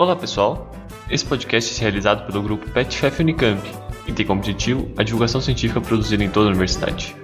Olá pessoal, esse podcast é realizado pelo grupo PetChef Unicamp e tem como objetivo a divulgação científica produzida em toda a universidade.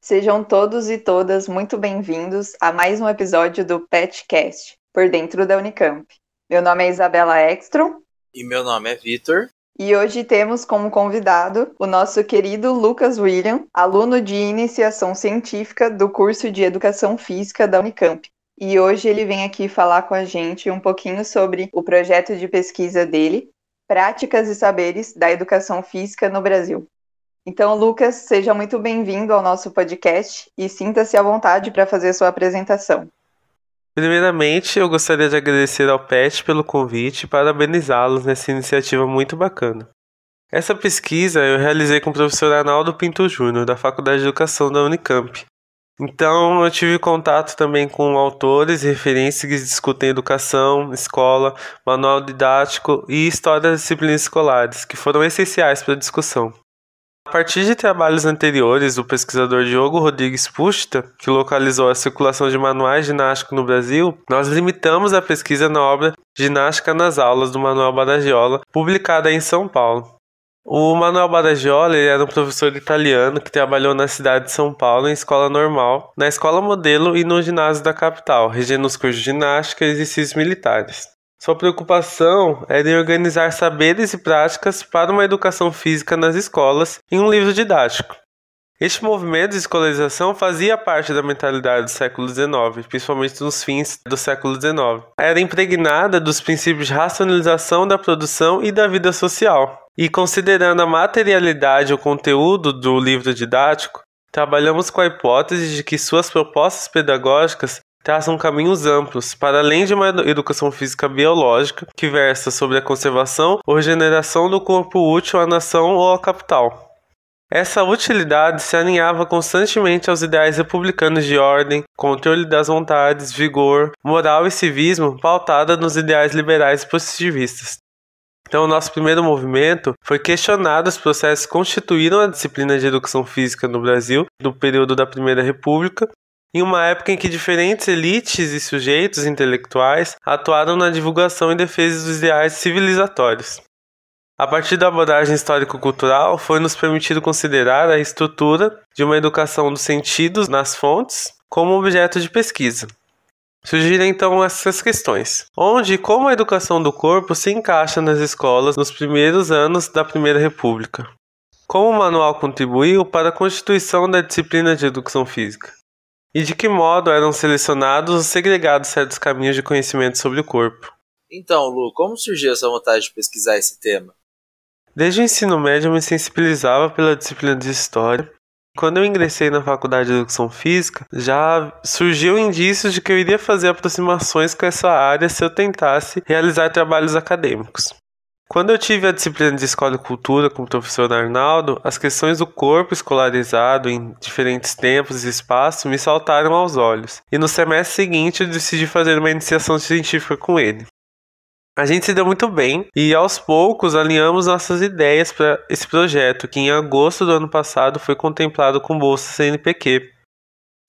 Sejam todos e todas muito bem-vindos a mais um episódio do PetCast, por dentro da Unicamp. Meu nome é Isabela Ekstrom. E meu nome é Vitor. E hoje temos como convidado o nosso querido Lucas William, aluno de iniciação científica do curso de Educação Física da Unicamp. E hoje ele vem aqui falar com a gente um pouquinho sobre o projeto de pesquisa dele, Práticas e Saberes da Educação Física no Brasil. Então, Lucas, seja muito bem-vindo ao nosso podcast e sinta-se à vontade para fazer sua apresentação. Primeiramente, eu gostaria de agradecer ao PET pelo convite e parabenizá-los nessa iniciativa muito bacana. Essa pesquisa eu realizei com o professor Arnaldo Pinto Júnior, da Faculdade de Educação da Unicamp. Então, eu tive contato também com autores e referências que discutem educação, escola, manual didático e história das disciplinas escolares, que foram essenciais para a discussão. A partir de trabalhos anteriores do pesquisador Diogo Rodrigues Pusta, que localizou a circulação de manuais ginásticos no Brasil, nós limitamos a pesquisa na obra Ginástica nas Aulas do Manuel Badagiola, publicada em São Paulo. O Manuel Badagiola era um professor italiano que trabalhou na cidade de São Paulo em escola normal, na escola modelo e no ginásio da capital, regendo os cursos de ginástica e exercícios militares. Sua preocupação era em organizar saberes e práticas para uma educação física nas escolas em um livro didático. Este movimento de escolarização fazia parte da mentalidade do século XIX, principalmente nos fins do século XIX. Era impregnada dos princípios de racionalização da produção e da vida social. E considerando a materialidade e o conteúdo do livro didático, trabalhamos com a hipótese de que suas propostas pedagógicas traçam caminhos amplos para além de uma educação física biológica que versa sobre a conservação ou regeneração do corpo útil à nação ou à capital. Essa utilidade se alinhava constantemente aos ideais republicanos de ordem, controle das vontades, vigor, moral e civismo pautada nos ideais liberais positivistas. Então, o nosso primeiro movimento foi questionar os processos que constituíram a disciplina de educação física no Brasil no período da Primeira República em uma época em que diferentes elites e sujeitos intelectuais atuaram na divulgação e defesa dos ideais civilizatórios. A partir da abordagem histórico-cultural, foi-nos permitido considerar a estrutura de uma educação dos sentidos nas fontes como objeto de pesquisa. Surgiram então essas questões: onde e como a educação do corpo se encaixa nas escolas nos primeiros anos da Primeira República? Como o manual contribuiu para a constituição da disciplina de educação física? E de que modo eram selecionados ou segregados certos caminhos de conhecimento sobre o corpo? Então, Lu, como surgiu essa vontade de pesquisar esse tema? Desde o ensino médio eu me sensibilizava pela disciplina de História. Quando eu ingressei na Faculdade de Educação Física, já surgiu indícios de que eu iria fazer aproximações com essa área se eu tentasse realizar trabalhos acadêmicos. Quando eu tive a disciplina de Escola e Cultura com o professor Arnaldo, as questões do corpo escolarizado em diferentes tempos e espaços me saltaram aos olhos, e no semestre seguinte eu decidi fazer uma iniciação científica com ele. A gente se deu muito bem e aos poucos alinhamos nossas ideias para esse projeto, que em agosto do ano passado foi contemplado com bolsa CNPq.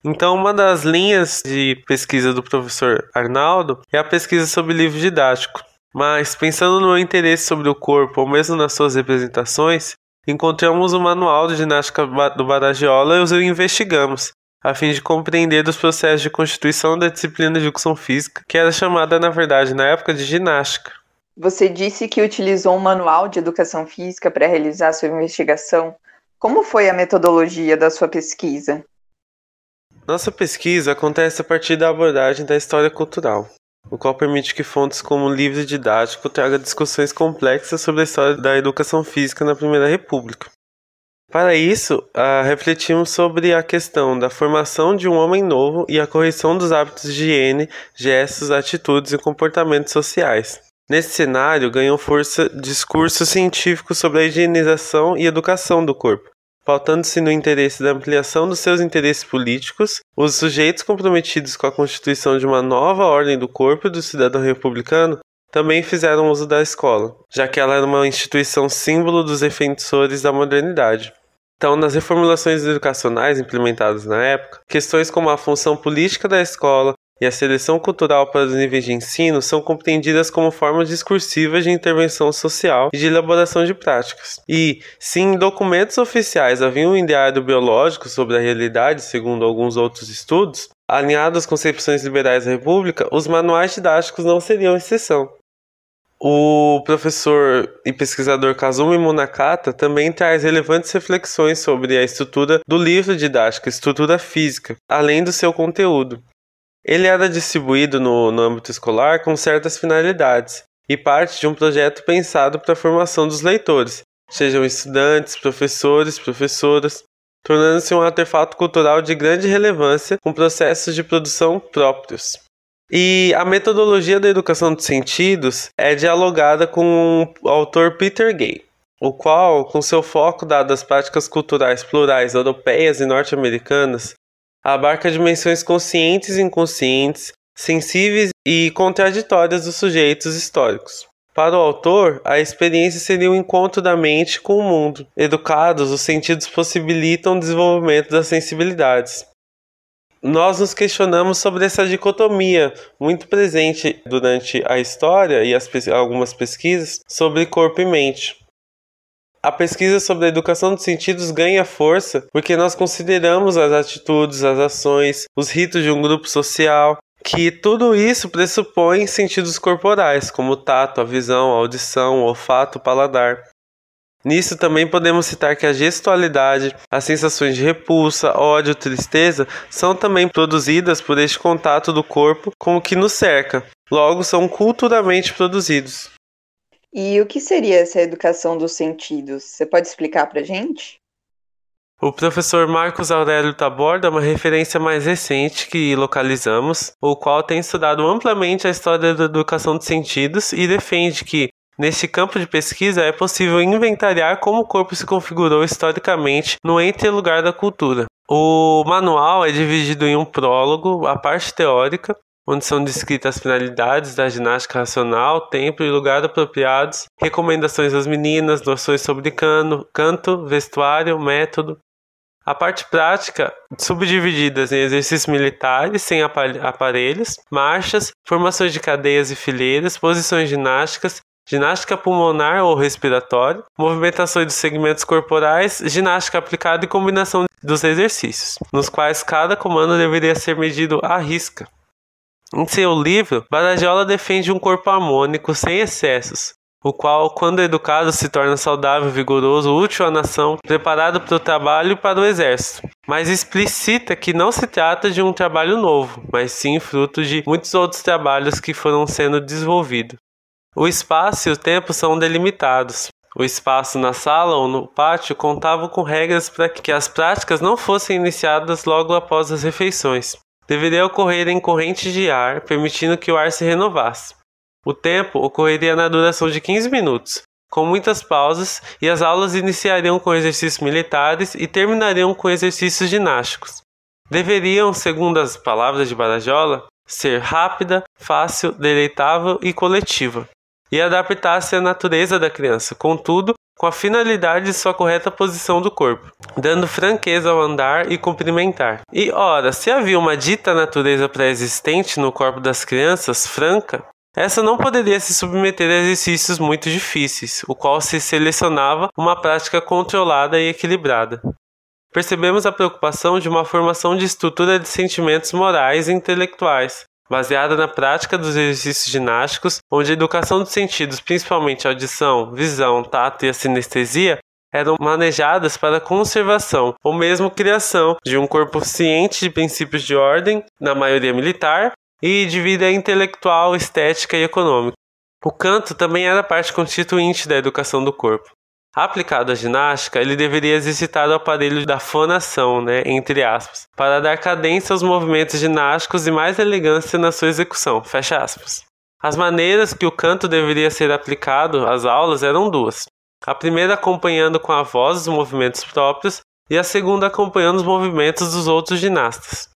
Então, uma das linhas de pesquisa do professor Arnaldo é a pesquisa sobre livro didático. Mas, pensando no meu interesse sobre o corpo, ou mesmo nas suas representações, encontramos o manual de ginástica do Badagiola e os investigamos, a fim de compreender os processos de constituição da disciplina de educação física, que era chamada, na verdade, na época, de ginástica. Você disse que utilizou um manual de educação física para realizar sua investigação. Como foi a metodologia da sua pesquisa? Nossa pesquisa acontece a partir da abordagem da história cultural o qual permite que fontes como livro didático traga discussões complexas sobre a história da educação física na Primeira República. Para isso, uh, refletimos sobre a questão da formação de um homem novo e a correção dos hábitos de higiene, gestos, atitudes e comportamentos sociais. Nesse cenário, ganham força discursos científicos sobre a higienização e educação do corpo, pautando-se no interesse da ampliação dos seus interesses políticos, os sujeitos comprometidos com a constituição de uma nova ordem do corpo do cidadão republicano também fizeram uso da escola, já que ela era uma instituição símbolo dos defensores da modernidade. Então, nas reformulações educacionais implementadas na época, questões como a função política da escola e a seleção cultural para os níveis de ensino são compreendidas como formas discursivas de intervenção social e de elaboração de práticas. E, se em documentos oficiais havia um ideário biológico sobre a realidade, segundo alguns outros estudos, alinhados às concepções liberais da República, os manuais didáticos não seriam exceção. O professor e pesquisador Kazumi Munakata também traz relevantes reflexões sobre a estrutura do livro didático, estrutura física, além do seu conteúdo. Ele era distribuído no, no âmbito escolar com certas finalidades e parte de um projeto pensado para a formação dos leitores, sejam estudantes, professores, professoras, tornando-se um artefato cultural de grande relevância com processos de produção próprios. E a metodologia da educação dos sentidos é dialogada com o autor Peter Gay, o qual, com seu foco dado às práticas culturais plurais europeias e norte-americanas, abarca dimensões conscientes e inconscientes, sensíveis e contraditórias dos sujeitos históricos. Para o autor, a experiência seria o um encontro da mente com o mundo. Educados, os sentidos possibilitam o desenvolvimento das sensibilidades nós nos questionamos sobre essa dicotomia muito presente durante a história e as, algumas pesquisas sobre corpo e mente. A pesquisa sobre a educação dos sentidos ganha força porque nós consideramos as atitudes, as ações, os ritos de um grupo social, que tudo isso pressupõe sentidos corporais, como o tato, a visão, a audição, o olfato, o paladar. Nisso também podemos citar que a gestualidade, as sensações de repulsa, ódio, tristeza são também produzidas por este contato do corpo com o que nos cerca, logo são culturalmente produzidos. E o que seria essa educação dos sentidos? Você pode explicar para gente? O professor Marcos Aurélio Tabor dá uma referência mais recente que localizamos, o qual tem estudado amplamente a história da educação dos sentidos e defende que Neste campo de pesquisa, é possível inventariar como o corpo se configurou historicamente no entre-lugar da cultura. O manual é dividido em um prólogo, a parte teórica, onde são descritas as finalidades da ginástica racional, tempo e lugar apropriados, recomendações às meninas, noções sobre cano, canto, vestuário, método. A parte prática, subdivididas em exercícios militares sem aparelhos, marchas, formações de cadeias e fileiras, posições ginásticas ginástica pulmonar ou respiratória, movimentações dos segmentos corporais, ginástica aplicada e combinação dos exercícios, nos quais cada comando deveria ser medido à risca. Em seu livro, Badajola defende um corpo harmônico sem excessos, o qual, quando educado, se torna saudável, vigoroso, útil à nação, preparado para o trabalho e para o exército. Mas explicita que não se trata de um trabalho novo, mas sim fruto de muitos outros trabalhos que foram sendo desenvolvidos. O espaço e o tempo são delimitados. O espaço na sala ou no pátio contava com regras para que as práticas não fossem iniciadas logo após as refeições. Deveria ocorrer em correntes de ar, permitindo que o ar se renovasse. O tempo ocorreria na duração de 15 minutos, com muitas pausas, e as aulas iniciariam com exercícios militares e terminariam com exercícios ginásticos. Deveriam, segundo as palavras de Barajola, ser rápida, fácil, deleitável e coletiva e adaptar-se à natureza da criança, contudo, com a finalidade de sua correta posição do corpo, dando franqueza ao andar e cumprimentar. E ora, se havia uma dita natureza pré-existente no corpo das crianças, franca, essa não poderia se submeter a exercícios muito difíceis, o qual se selecionava uma prática controlada e equilibrada. Percebemos a preocupação de uma formação de estrutura de sentimentos morais e intelectuais, baseada na prática dos exercícios ginásticos, onde a educação dos sentidos, principalmente audição, visão, tato e a sinestesia, eram manejadas para a conservação ou mesmo criação de um corpo ciente de princípios de ordem, na maioria militar, e de vida intelectual, estética e econômica. O canto também era parte constituinte da educação do corpo. Aplicado à ginástica, ele deveria exercitar o aparelho da fonação, né, entre aspas, para dar cadência aos movimentos ginásticos e mais elegância na sua execução, fecha aspas. As maneiras que o canto deveria ser aplicado às aulas eram duas. A primeira acompanhando com a voz os movimentos próprios e a segunda acompanhando os movimentos dos outros ginastas.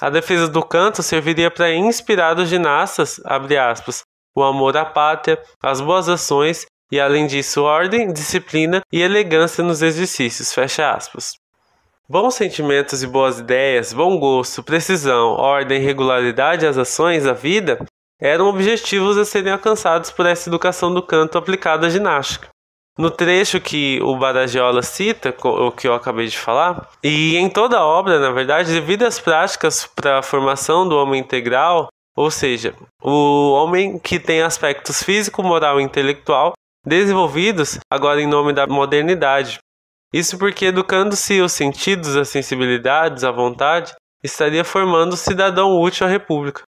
A defesa do canto serviria para inspirar os ginastas, aspas, o amor à pátria, as boas ações e, além disso, ordem, disciplina e elegância nos exercícios. Fecha aspas. Bons sentimentos e boas ideias, bom gosto, precisão, ordem, regularidade às ações, à vida, eram objetivos a serem alcançados por essa educação do canto aplicada à ginástica. No trecho que o Baragiola cita, o que eu acabei de falar, e em toda a obra, na verdade, devido às práticas para a formação do homem integral, ou seja, o homem que tem aspectos físico, moral e intelectual desenvolvidos agora em nome da modernidade. Isso porque, educando-se os sentidos, as sensibilidades, a vontade, estaria formando um cidadão útil à República.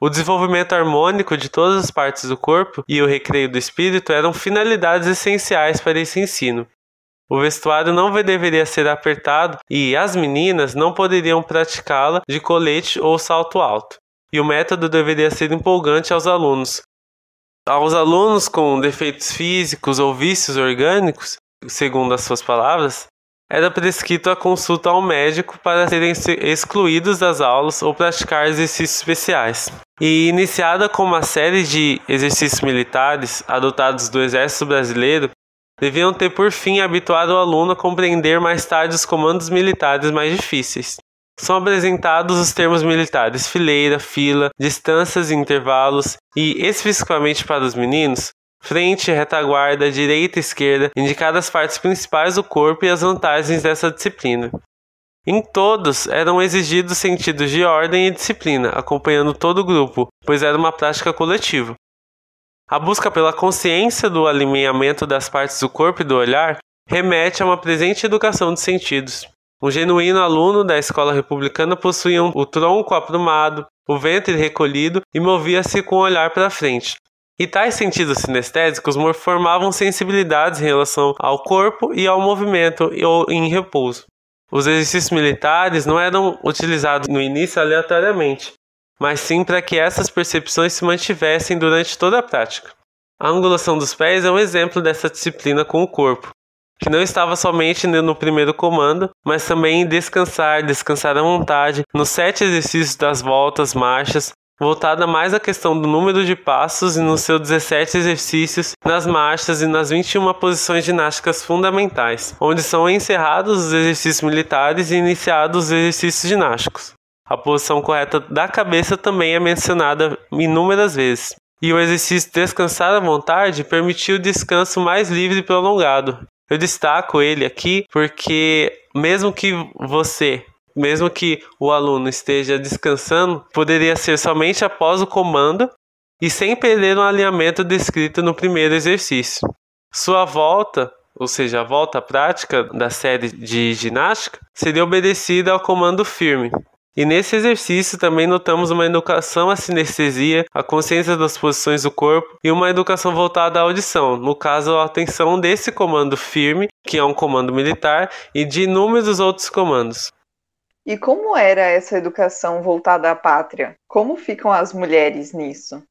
O desenvolvimento harmônico de todas as partes do corpo e o recreio do espírito eram finalidades essenciais para esse ensino. O vestuário não deveria ser apertado e as meninas não poderiam praticá-la de colete ou salto alto. E o método deveria ser empolgante aos alunos. Aos alunos com defeitos físicos ou vícios orgânicos, segundo as suas palavras, era prescrito a consulta ao médico para serem excluídos das aulas ou praticar exercícios especiais. E iniciada com uma série de exercícios militares adotados do Exército Brasileiro, deviam ter por fim habituado o aluno a compreender mais tarde os comandos militares mais difíceis. São apresentados os termos militares fileira, fila, distâncias e intervalos, e especificamente para os meninos, frente, retaguarda, direita e esquerda, indicadas as partes principais do corpo e as vantagens dessa disciplina. Em todos eram exigidos sentidos de ordem e disciplina, acompanhando todo o grupo, pois era uma prática coletiva. A busca pela consciência do alinhamento das partes do corpo e do olhar remete a uma presente educação de sentidos. Um genuíno aluno da escola republicana possuía o tronco aprumado, o ventre recolhido e movia-se com o olhar para frente, e tais sentidos sinestésicos formavam sensibilidades em relação ao corpo e ao movimento ou em repouso. Os exercícios militares não eram utilizados no início aleatoriamente, mas sim para que essas percepções se mantivessem durante toda a prática. A angulação dos pés é um exemplo dessa disciplina com o corpo, que não estava somente no primeiro comando, mas também em descansar, descansar à vontade, nos sete exercícios das voltas, marchas, voltada mais à questão do número de passos e nos seus 17 exercícios, nas marchas e nas 21 posições ginásticas fundamentais, onde são encerrados os exercícios militares e iniciados os exercícios ginásticos. A posição correta da cabeça também é mencionada inúmeras vezes. E o exercício descansar à vontade permitiu o descanso mais livre e prolongado. Eu destaco ele aqui porque, mesmo que você mesmo que o aluno esteja descansando, poderia ser somente após o comando e sem perder o alinhamento descrito no primeiro exercício. Sua volta, ou seja, a volta prática da série de ginástica, seria obedecida ao comando firme. E nesse exercício também notamos uma educação à sinestesia, à consciência das posições do corpo e uma educação voltada à audição, no caso a atenção desse comando firme, que é um comando militar, e de inúmeros outros comandos. E como era essa educação voltada à pátria? Como ficam as mulheres nisso?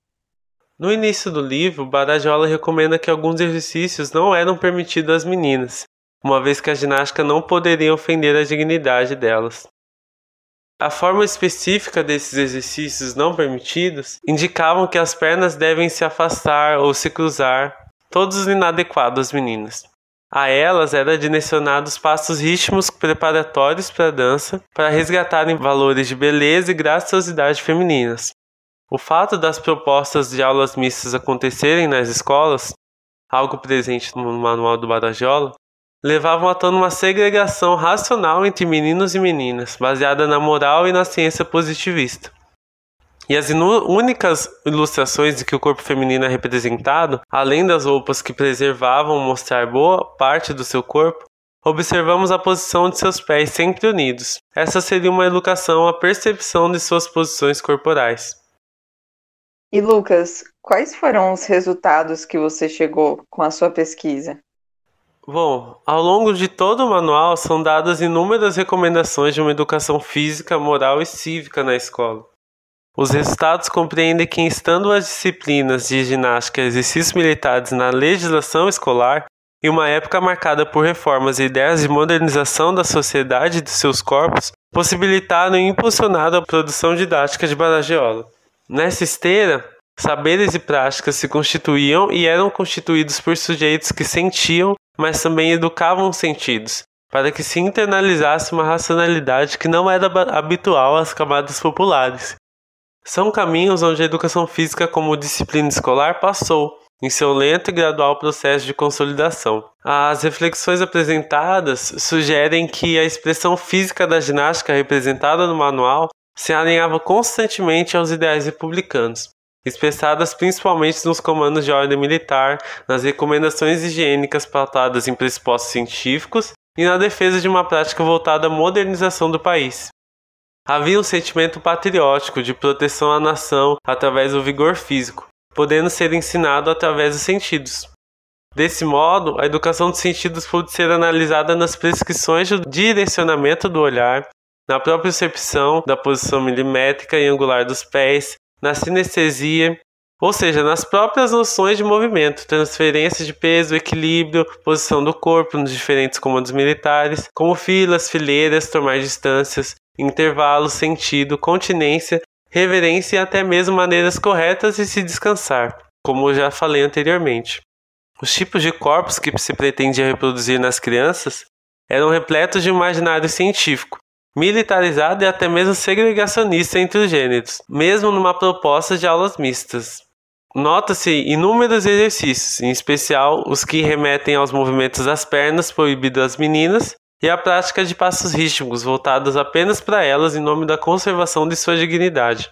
No início do livro, Badajola recomenda que alguns exercícios não eram permitidos às meninas, uma vez que a ginástica não poderia ofender a dignidade delas. A forma específica desses exercícios não permitidos indicavam que as pernas devem se afastar ou se cruzar, todos inadequados às meninas. A elas era direcionados passos ritmos preparatórios para a dança, para resgatarem valores de beleza e graciosidade femininas. O fato das propostas de aulas mistas acontecerem nas escolas, algo presente no manual do Badajola, levavam a tona uma segregação racional entre meninos e meninas, baseada na moral e na ciência positivista. E as únicas ilustrações de que o corpo feminino é representado, além das roupas que preservavam mostrar boa parte do seu corpo, observamos a posição de seus pés sempre unidos. Essa seria uma educação à percepção de suas posições corporais. E Lucas, quais foram os resultados que você chegou com a sua pesquisa? Bom, ao longo de todo o manual são dadas inúmeras recomendações de uma educação física, moral e cívica na escola. Os resultados compreendem que, estando as disciplinas de ginástica e exercícios militares na legislação escolar, em uma época marcada por reformas e ideias de modernização da sociedade e de seus corpos, possibilitaram e impulsionaram a produção didática de Badajola. Nessa esteira, saberes e práticas se constituíam e eram constituídos por sujeitos que sentiam, mas também educavam os sentidos, para que se internalizasse uma racionalidade que não era habitual às camadas populares. São caminhos onde a educação física como disciplina escolar passou, em seu lento e gradual processo de consolidação. As reflexões apresentadas sugerem que a expressão física da ginástica representada no manual se alinhava constantemente aos ideais republicanos, expressadas principalmente nos comandos de ordem militar, nas recomendações higiênicas pautadas em pressupostos científicos e na defesa de uma prática voltada à modernização do país. Havia um sentimento patriótico de proteção à nação através do vigor físico, podendo ser ensinado através dos sentidos. Desse modo, a educação dos sentidos pode ser analisada nas prescrições de direcionamento do olhar, na própria percepção da posição milimétrica e angular dos pés, na sinestesia, ou seja, nas próprias noções de movimento, transferência de peso, equilíbrio, posição do corpo nos diferentes comandos militares, como filas, fileiras, tomar distâncias, intervalos, sentido, continência, reverência e até mesmo maneiras corretas de se descansar, como já falei anteriormente. Os tipos de corpos que se pretendia reproduzir nas crianças eram repletos de imaginário científico, militarizado e até mesmo segregacionista entre os gêneros, mesmo numa proposta de aulas mistas. Nota-se inúmeros exercícios, em especial os que remetem aos movimentos das pernas proibidos às meninas e a prática de passos rítmicos voltados apenas para elas em nome da conservação de sua dignidade.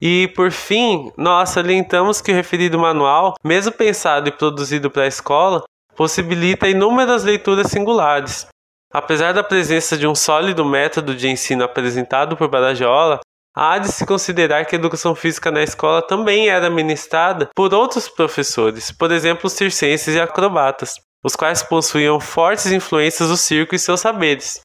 E, por fim, nós salientamos que o referido manual, mesmo pensado e produzido para a escola, possibilita inúmeras leituras singulares. Apesar da presença de um sólido método de ensino apresentado por Badajola, há de se considerar que a educação física na escola também era ministrada por outros professores, por exemplo, circenses e acrobatas os quais possuíam fortes influências do circo e seus saberes.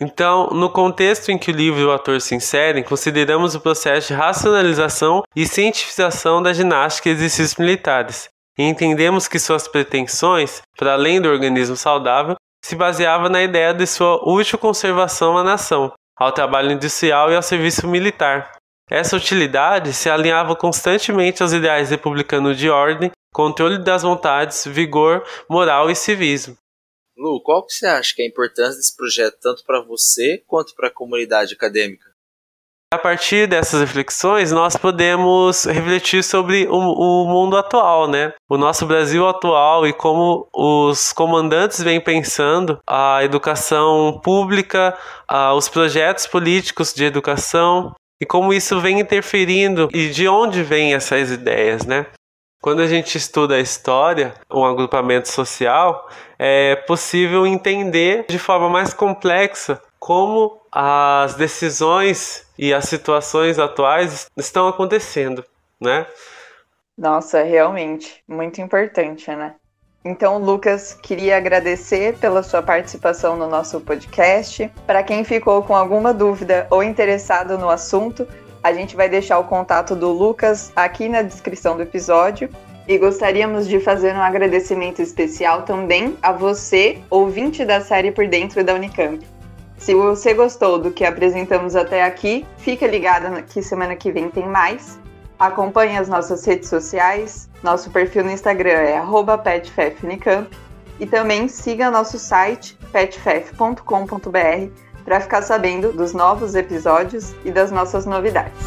Então, no contexto em que o livro e o ator se inserem, consideramos o processo de racionalização e cientificação da ginástica e exercícios militares, e entendemos que suas pretensões, para além do organismo saudável, se baseavam na ideia de sua útil conservação à nação, ao trabalho industrial e ao serviço militar. Essa utilidade se alinhava constantemente aos ideais republicanos de ordem controle das vontades, vigor moral e civismo. Lu, qual que você acha que é a importância desse projeto tanto para você quanto para a comunidade acadêmica? A partir dessas reflexões, nós podemos refletir sobre o, o, mundo atual, né? O nosso Brasil atual e como os comandantes vêm pensando a educação pública, a, os projetos políticos de educação e como isso vem interferindo e de onde vêm essas ideias, né? Quando a gente estuda a história, um agrupamento social, é possível entender de forma mais complexa como as decisões e as situações atuais estão acontecendo, né? Nossa, realmente, muito importante, né? Então, Lucas, queria agradecer pela sua participação no nosso podcast. Para quem ficou com alguma dúvida ou interessado no assunto, a gente vai deixar o contato do Lucas aqui na descrição do episódio. E gostaríamos de fazer um agradecimento especial também a você, ouvinte da série Por Dentro da Unicamp. Se você gostou do que apresentamos até aqui, fica ligado que semana que vem tem mais. Acompanhe as nossas redes sociais, nosso perfil no Instagram é petfefunicamp e também siga nosso site petfef.com.br para ficar sabendo dos novos episódios e das nossas novidades.